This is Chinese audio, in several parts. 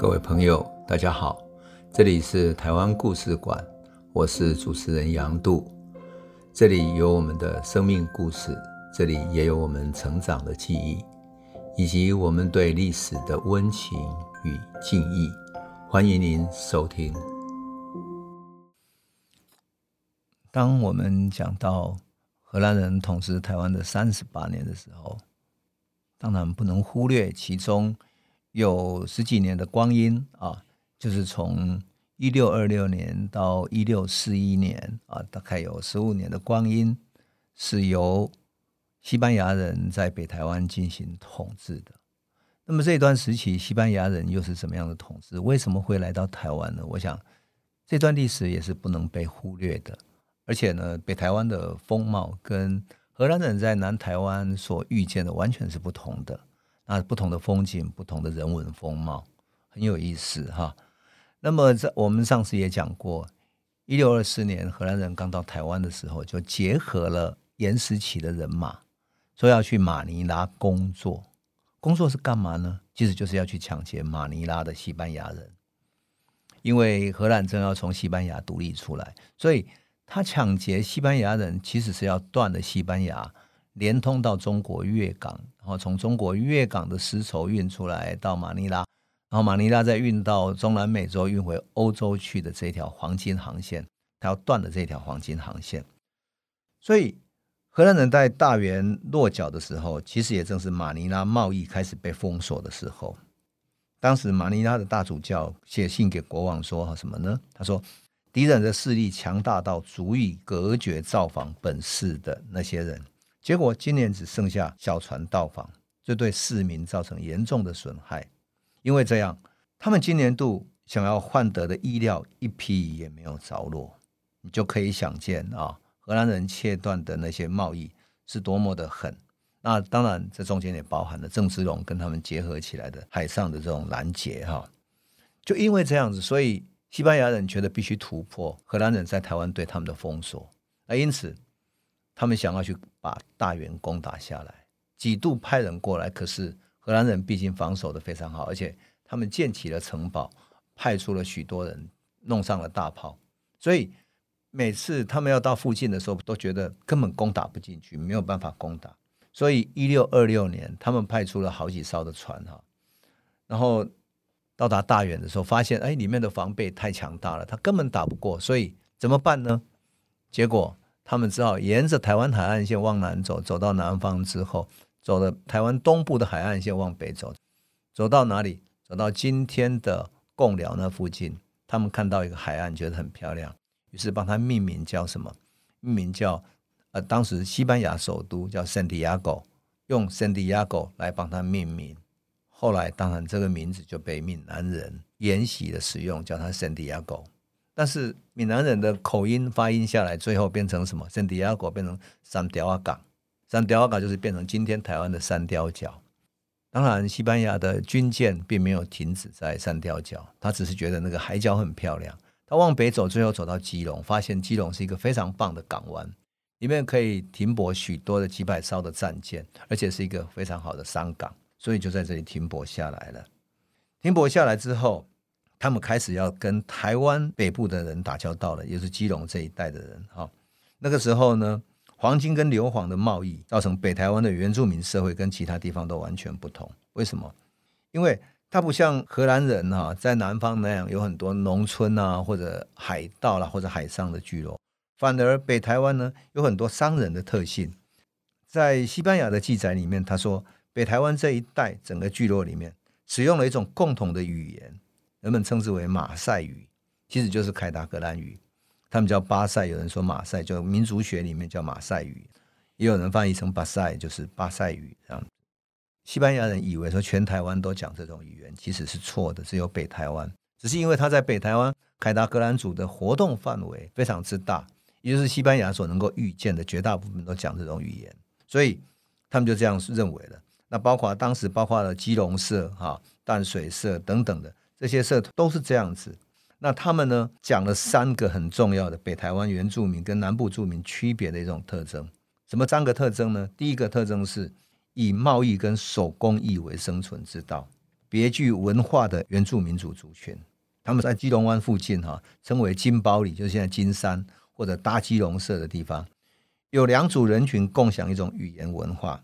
各位朋友，大家好，这里是台湾故事馆，我是主持人杨度，这里有我们的生命故事，这里也有我们成长的记忆，以及我们对历史的温情与敬意。欢迎您收听。当我们讲到荷兰人统治台湾的三十八年的时候，当然不能忽略其中有十几年的光阴啊，就是从一六二六年到一六四一年啊，大概有十五年的光阴是由西班牙人在北台湾进行统治的。那么这段时期，西班牙人又是怎么样的统治？为什么会来到台湾呢？我想这段历史也是不能被忽略的。而且呢，北台湾的风貌跟荷兰人在南台湾所遇见的完全是不同的，那不同的风景，不同的人文风貌，很有意思哈。那么在我们上次也讲过，一六二四年荷兰人刚到台湾的时候，就结合了岩石起的人马，说要去马尼拉工作。工作是干嘛呢？其实就是要去抢劫马尼拉的西班牙人，因为荷兰正要从西班牙独立出来，所以。他抢劫西班牙人，其实是要断了西班牙连通到中国粤港，然后从中国粤港的丝绸运出来到马尼拉，然后马尼拉再运到中南美洲运回欧洲去的这条黄金航线，他要断了这条黄金航线。所以荷兰人在大员落脚的时候，其实也正是马尼拉贸易开始被封锁的时候。当时马尼拉的大主教写信给国王说：“什么呢？”他说。敌人的势力强大到足以隔绝造访本市的那些人，结果今年只剩下小船到访，这对市民造成严重的损害。因为这样，他们今年度想要换得的衣料一批也没有着落。你就可以想见啊，荷兰人切断的那些贸易是多么的狠。那当然，这中间也包含了郑芝龙跟他们结合起来的海上的这种拦截哈。就因为这样子，所以。西班牙人觉得必须突破荷兰人在台湾对他们的封锁，那因此他们想要去把大员攻打下来，几度派人过来，可是荷兰人毕竟防守得非常好，而且他们建起了城堡，派出了许多人，弄上了大炮，所以每次他们要到附近的时候，都觉得根本攻打不进去，没有办法攻打，所以一六二六年，他们派出了好几艘的船哈，然后。到达大远的时候，发现哎，里面的防备太强大了，他根本打不过，所以怎么办呢？结果他们只好沿着台湾海岸线往南走，走到南方之后，走了台湾东部的海岸线往北走，走到哪里？走到今天的贡寮那附近，他们看到一个海岸，觉得很漂亮，于是帮它命名叫什么？命名叫呃，当时西班牙首都叫圣地亚哥，用圣地亚哥来帮它命名。后来，当然这个名字就被闽南人沿袭的使用，叫它圣地亚哥。但是闽南人的口音发音下来，最后变成什么？圣地亚哥变成三貂仔港，三貂仔港就是变成今天台湾的三貂角。当然，西班牙的军舰并没有停止在三貂角，他只是觉得那个海角很漂亮。他往北走，最后走到基隆，发现基隆是一个非常棒的港湾，里面可以停泊许多的几百艘的战舰，而且是一个非常好的商港。所以就在这里停泊下来了。停泊下来之后，他们开始要跟台湾北部的人打交道了，也是基隆这一带的人。哈，那个时候呢，黄金跟硫磺的贸易造成北台湾的原住民社会跟其他地方都完全不同。为什么？因为它不像荷兰人哈，在南方那样有很多农村啊，或者海盗啦，或者海上的聚落，反而北台湾呢有很多商人的特性。在西班牙的记载里面，他说。北台湾这一带整个聚落里面，使用了一种共同的语言，人们称之为马赛语，其实就是凯达格兰语。他们叫巴塞，有人说马赛，就民族学里面叫马赛语，也有人翻译成巴塞，就是巴塞语这样。西班牙人以为说全台湾都讲这种语言，其实是错的，只有北台湾。只是因为他在北台湾凯达格兰族的活动范围非常之大，也就是西班牙所能够预见的绝大部分都讲这种语言，所以他们就这样认为了。那包括当时包括了基隆社、哈淡水社等等的这些社都是这样子。那他们呢讲了三个很重要的北台湾原住民跟南部住民区别的一种特征。什么三个特征呢？第一个特征是以贸易跟手工艺为生存之道。别具文化的原住民族族群。他们在基隆湾附近哈，称为金包里，就是现在金山或者大基隆社的地方，有两组人群共享一种语言文化。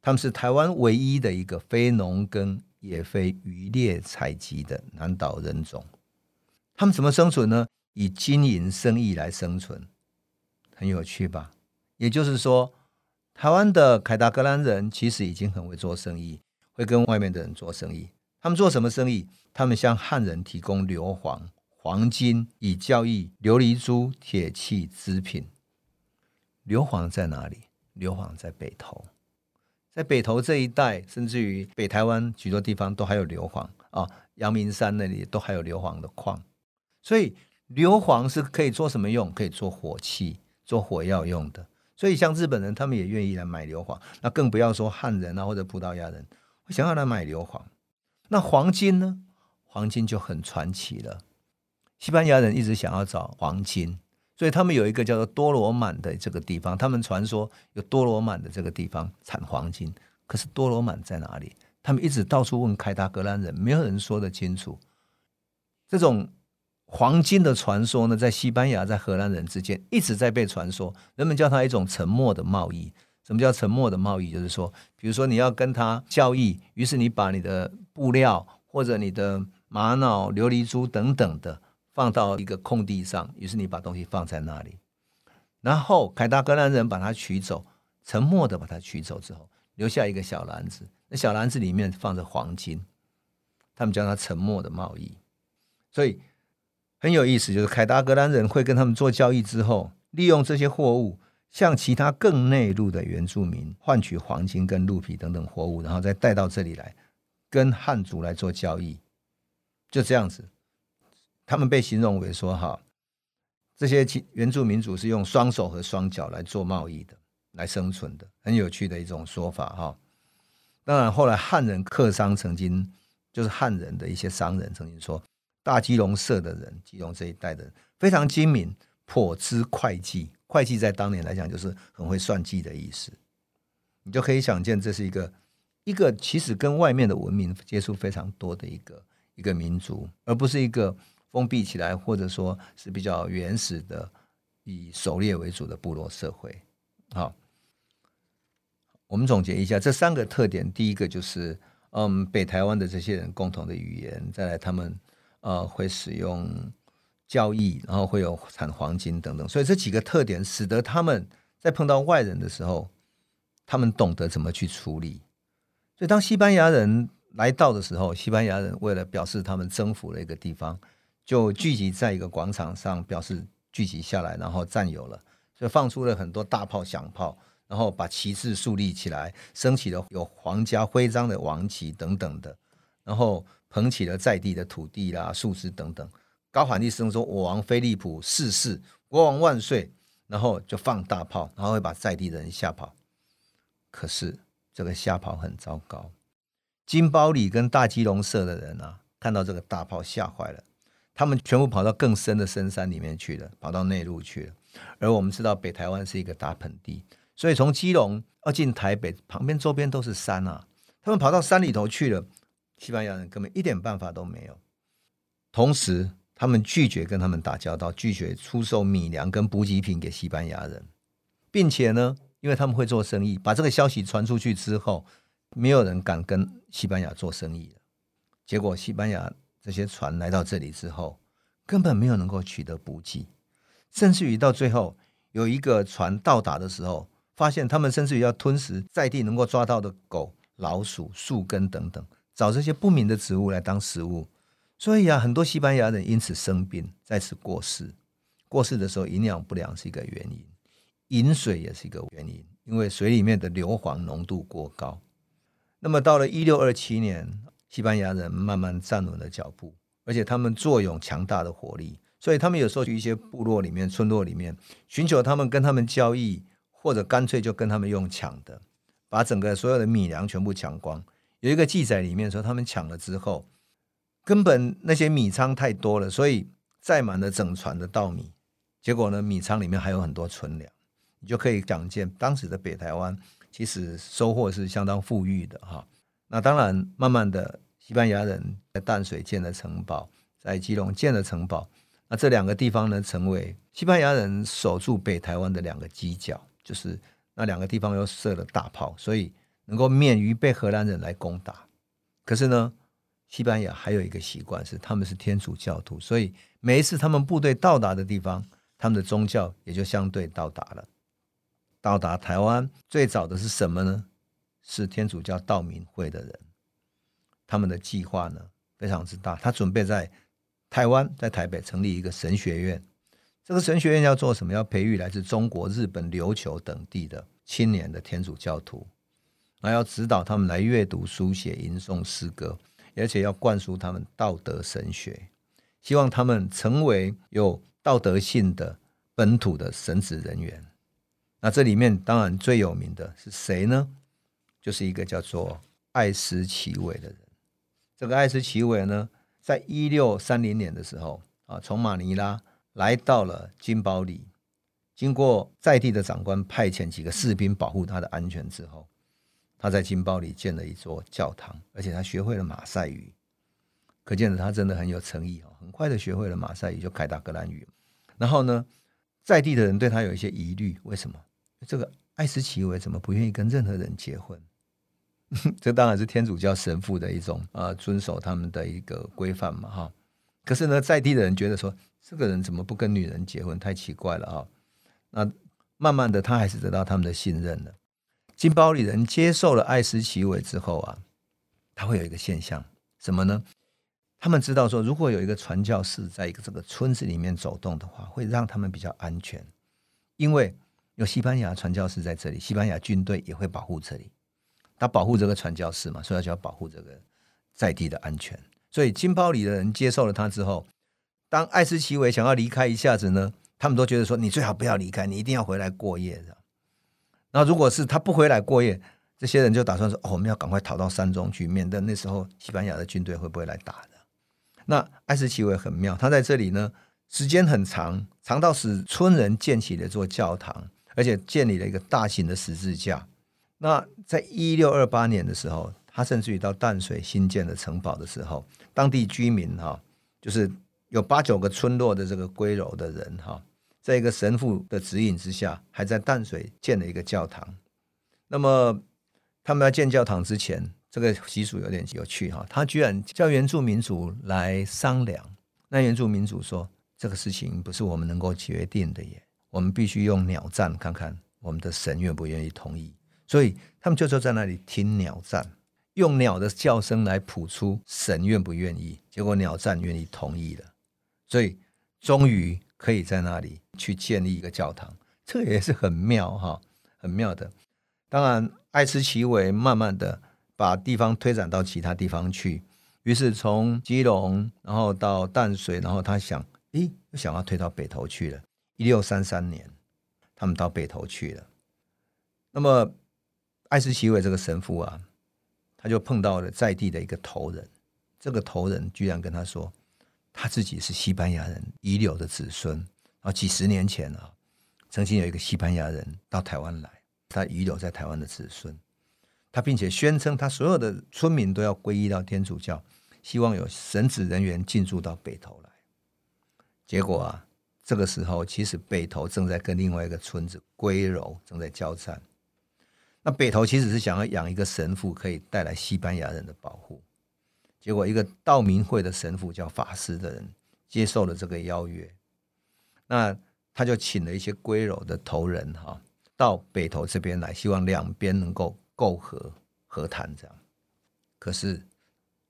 他们是台湾唯一的一个非农耕也非渔猎采集的南岛人种。他们怎么生存呢？以经营生意来生存，很有趣吧？也就是说，台湾的凯达格兰人其实已经很会做生意，会跟外面的人做生意。他们做什么生意？他们向汉人提供硫磺、黄金，以交易琉璃珠、铁器、织品。硫磺在哪里？硫磺在北投，在北投这一带，甚至于北台湾许多地方都还有硫磺啊。阳明山那里都还有硫磺的矿，所以硫磺是可以做什么用？可以做火器、做火药用的。所以像日本人，他们也愿意来买硫磺，那更不要说汉人啊或者葡萄牙人会想要来买硫磺。那黄金呢？黄金就很传奇了。西班牙人一直想要找黄金，所以他们有一个叫做多罗满的这个地方。他们传说有多罗满的这个地方产黄金，可是多罗满在哪里？他们一直到处问凯达格兰人，没有人说得清楚。这种黄金的传说呢，在西班牙、在荷兰人之间一直在被传说。人们叫它一种沉默的贸易。什么叫沉默的贸易？就是说，比如说你要跟他交易，于是你把你的布料或者你的玛瑙、琉璃珠等等的放到一个空地上，于是你把东西放在那里，然后凯达格兰人把它取走，沉默的把它取走之后，留下一个小篮子，那小篮子里面放着黄金，他们叫它沉默的贸易，所以很有意思，就是凯达格兰人会跟他们做交易之后，利用这些货物。向其他更内陆的原住民换取黄金跟鹿皮等等货物，然后再带到这里来，跟汉族来做交易，就这样子。他们被形容为说：“哈，这些原住民族是用双手和双脚来做贸易的，来生存的，很有趣的一种说法。”哈，当然后来汉人客商曾经，就是汉人的一些商人曾经说，大基隆社的人，基隆这一带的非常精明，颇知会计。会计在当年来讲，就是很会算计的意思。你就可以想见，这是一个一个其实跟外面的文明接触非常多的一个一个民族，而不是一个封闭起来或者说是比较原始的以狩猎为主的部落社会。好，我们总结一下这三个特点：第一个就是，嗯，北台湾的这些人共同的语言；再来，他们呃会使用。交易，然后会有产黄金等等，所以这几个特点使得他们在碰到外人的时候，他们懂得怎么去处理。所以当西班牙人来到的时候，西班牙人为了表示他们征服了一个地方，就聚集在一个广场上，表示聚集下来，然后占有了，所以放出了很多大炮、响炮，然后把旗帜树立起来，升起了有皇家徽章的王旗等等的，然后捧起了在地的土地啦、树枝等等。高喊一声说：“我王菲利普逝世，国王万岁！”然后就放大炮，然后会把在地的人吓跑。可是这个吓跑很糟糕。金包里跟大基隆社的人啊，看到这个大炮吓坏了，他们全部跑到更深的深山里面去了，跑到内陆去了。而我们知道北台湾是一个大盆地，所以从基隆要进台北，旁边周边都是山啊。他们跑到山里头去了，西班牙人根本一点办法都没有。同时，他们拒绝跟他们打交道，拒绝出售米粮跟补给品给西班牙人，并且呢，因为他们会做生意，把这个消息传出去之后，没有人敢跟西班牙做生意了。结果，西班牙这些船来到这里之后，根本没有能够取得补给，甚至于到最后有一个船到达的时候，发现他们甚至于要吞食在地能够抓到的狗、老鼠、树根等等，找这些不明的植物来当食物。所以啊，很多西班牙人因此生病，再次过世。过世的时候，营养不良是一个原因，饮水也是一个原因，因为水里面的硫磺浓度过高。那么到了一六二七年，西班牙人慢慢站稳了脚步，而且他们坐拥强大的火力，所以他们有时候去一些部落里面、村落里面寻求他们跟他们交易，或者干脆就跟他们用抢的，把整个所有的米粮全部抢光。有一个记载里面说，他们抢了之后。根本那些米仓太多了，所以载满了整船的稻米。结果呢，米仓里面还有很多存粮，你就可以想见当时的北台湾其实收获是相当富裕的哈。那当然，慢慢的西班牙人在淡水建了城堡，在基隆建了城堡。那这两个地方呢，成为西班牙人守住北台湾的两个犄角，就是那两个地方又设了大炮，所以能够免于被荷兰人来攻打。可是呢，西班牙还有一个习惯是，他们是天主教徒，所以每一次他们部队到达的地方，他们的宗教也就相对到达了。到达台湾最早的是什么呢？是天主教道明会的人。他们的计划呢，非常之大，他准备在台湾，在台北成立一个神学院。这个神学院要做什么？要培育来自中国、日本、琉球等地的青年的天主教徒，那要指导他们来阅读、书写、吟诵诗歌，而且要灌输他们道德神学，希望他们成为有道德性的本土的神职人员。那这里面当然最有名的是谁呢？就是一个叫做艾斯奇韦的人。这个艾斯奇韦呢，在一六三零年的时候啊，从马尼拉来到了金包里，经过在地的长官派遣几个士兵保护他的安全之后，他在金包里建了一座教堂，而且他学会了马赛语，可见的他真的很有诚意哦。很快的学会了马赛语，就凯达格兰语。然后呢，在地的人对他有一些疑虑，为什么？这个艾斯奇韦怎么不愿意跟任何人结婚？这当然是天主教神父的一种啊，遵守他们的一个规范嘛，哈。可是呢，在地的人觉得说，这个人怎么不跟女人结婚？太奇怪了啊。那慢慢的，他还是得到他们的信任了。金包里人接受了艾斯奇韦之后啊，他会有一个现象，什么呢？他们知道说，如果有一个传教士在一个这个村子里面走动的话，会让他们比较安全，因为有西班牙传教士在这里，西班牙军队也会保护这里。他保护这个传教士嘛，所以他就要保护这个在地的安全。所以金包里的人接受了他之后，当艾斯奇维想要离开一下子呢，他们都觉得说：“你最好不要离开，你一定要回来过夜。”然后如果是他不回来过夜，这些人就打算说：“哦，我们要赶快逃到山中去，免得那时候西班牙的军队会不会来打的。”那艾斯奇维很妙，他在这里呢，时间很长，长到使村人建起了座教堂，而且建立了一个大型的十字架。那在一六二八年的时候，他甚至于到淡水新建的城堡的时候，当地居民哈，就是有八九个村落的这个归柔的人哈，在一个神父的指引之下，还在淡水建了一个教堂。那么他们要建教堂之前，这个习俗有点有趣哈，他居然叫原住民族来商量。那原住民族说：“这个事情不是我们能够决定的耶，我们必须用鸟战看看我们的神愿不愿意同意。”所以他们就坐在那里听鸟战，用鸟的叫声来谱出神愿不愿意。结果鸟战愿意同意了，所以终于可以在那里去建立一个教堂。这也是很妙哈，很妙的。当然，艾斯奇韦慢慢的把地方推展到其他地方去，于是从基隆，然后到淡水，然后他想，咦，又想要推到北投去了。一六三三年，他们到北投去了。那么。艾斯奇伟这个神父啊，他就碰到了在地的一个头人。这个头人居然跟他说，他自己是西班牙人遗留的子孙。然后几十年前啊，曾经有一个西班牙人到台湾来，他遗留在台湾的子孙。他并且宣称，他所有的村民都要皈依到天主教，希望有神职人员进驻到北投来。结果啊，这个时候其实北投正在跟另外一个村子归柔正在交战。那北投其实是想要养一个神父，可以带来西班牙人的保护。结果一个道明会的神父叫法师的人接受了这个邀约，那他就请了一些归柔的头人哈到北投这边来，希望两边能够媾和和谈这样。可是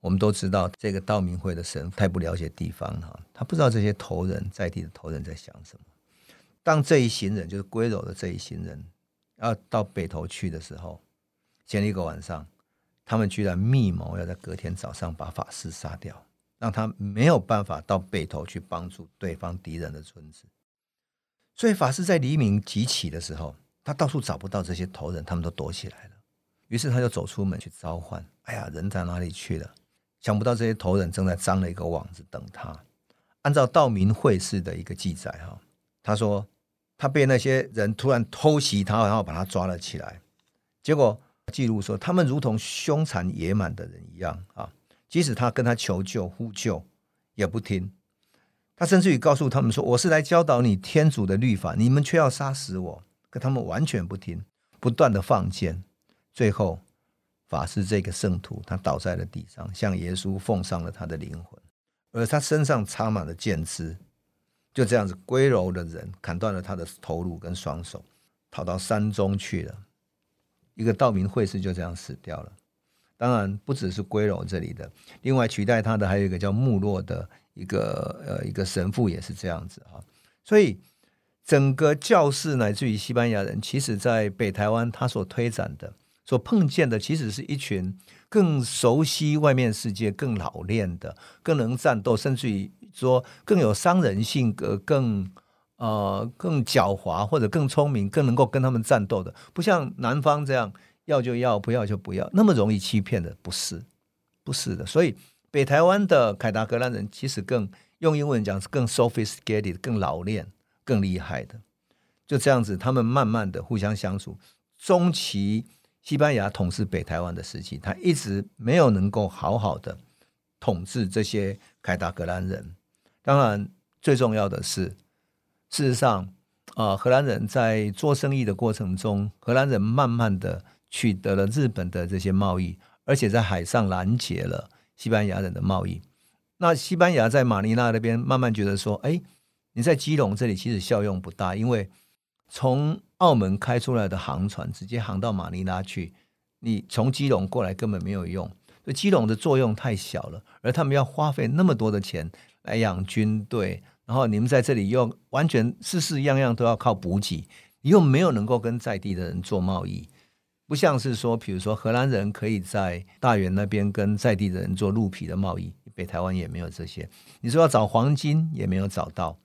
我们都知道，这个道明会的神太不了解地方哈，他不知道这些头人在地的头人在想什么。当这一行人就是归柔的这一行人。要到北头去的时候，前一个晚上，他们居然密谋要在隔天早上把法师杀掉，让他没有办法到北头去帮助对方敌人的村子。所以法师在黎明即起的时候，他到处找不到这些头人，他们都躲起来了。于是他就走出门去召唤，哎呀，人在哪里去了？想不到这些头人正在张了一个网子等他。按照道明会士的一个记载，哈，他说。他被那些人突然偷袭他，然后把他抓了起来。结果记录说，他们如同凶残野蛮的人一样啊，即使他跟他求救呼救，也不听。他甚至于告诉他们说：“我是来教导你天主的律法，你们却要杀死我。”可他们完全不听，不断的放箭。最后，法师这个圣徒他倒在了地上，向耶稣奉上了他的灵魂，而他身上插满了箭枝。就这样子，归柔的人砍断了他的头颅跟双手，逃到山中去了。一个道明会士就这样死掉了。当然，不只是归柔这里的，另外取代他的还有一个叫穆洛的一个呃一个神父也是这样子啊。所以整个教士乃至于西班牙人，其实在北台湾他所推展的、所碰见的，其实是一群更熟悉外面世界、更老练的、更能战斗，甚至于。说更有商人性格，更呃更狡猾，或者更聪明，更能够跟他们战斗的，不像南方这样要就要，不要就不要，那么容易欺骗的，不是，不是的。所以北台湾的凯达格兰人其实更用英文讲是更 sophisticated，更老练，更厉害的。就这样子，他们慢慢的互相相处。中期西班牙统治北台湾的时期，他一直没有能够好好的统治这些凯达格兰人。当然，最重要的是，事实上，啊，荷兰人在做生意的过程中，荷兰人慢慢的取得了日本的这些贸易，而且在海上拦截了西班牙人的贸易。那西班牙在马尼拉那边慢慢觉得说，哎，你在基隆这里其实效用不大，因为从澳门开出来的航船直接航到马尼拉去，你从基隆过来根本没有用，所以基隆的作用太小了，而他们要花费那么多的钱。来养军队，然后你们在这里又完全事事样样都要靠补给，你又没有能够跟在地的人做贸易，不像是说，比如说荷兰人可以在大员那边跟在地的人做鹿皮的贸易，北台湾也没有这些。你说要找黄金也没有找到，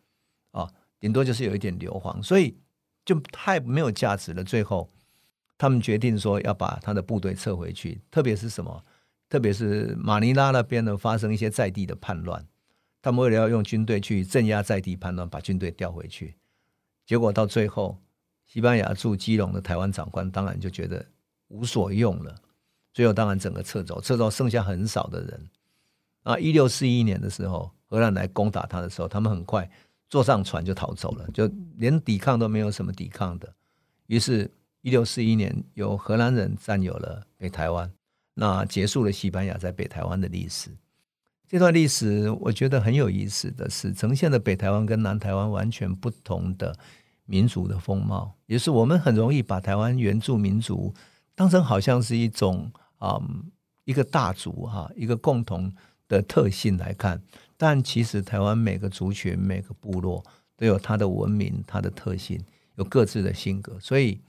啊，顶多就是有一点硫磺，所以就太没有价值了。最后，他们决定说要把他的部队撤回去，特别是什么？特别是马尼拉那边呢，发生一些在地的叛乱。他们为了要用军队去镇压在地叛乱，把军队调回去，结果到最后，西班牙驻基隆的台湾长官当然就觉得无所用了，最后当然整个撤走，撤走剩下很少的人。啊，一六四一年的时候，荷兰来攻打他的时候，他们很快坐上船就逃走了，就连抵抗都没有什么抵抗的。于是，一六四一年由荷兰人占有了北台湾，那结束了西班牙在北台湾的历史。这段历史我觉得很有意思的是，呈现了北台湾跟南台湾完全不同的民族的风貌，也是我们很容易把台湾原住民族当成好像是一种啊、一个大族哈一个共同的特性来看，但其实台湾每个族群每个部落都有它的文明、它的特性，有各自的性格，所以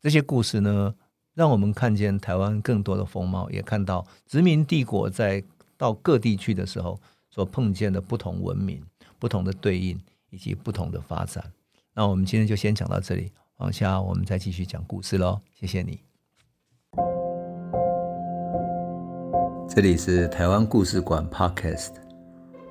这些故事呢，让我们看见台湾更多的风貌，也看到殖民帝国在。到各地去的时候，所碰见的不同文明、不同的对应以及不同的发展。那我们今天就先讲到这里，往下我们再继续讲故事喽。谢谢你。这里是台湾故事馆 Podcast，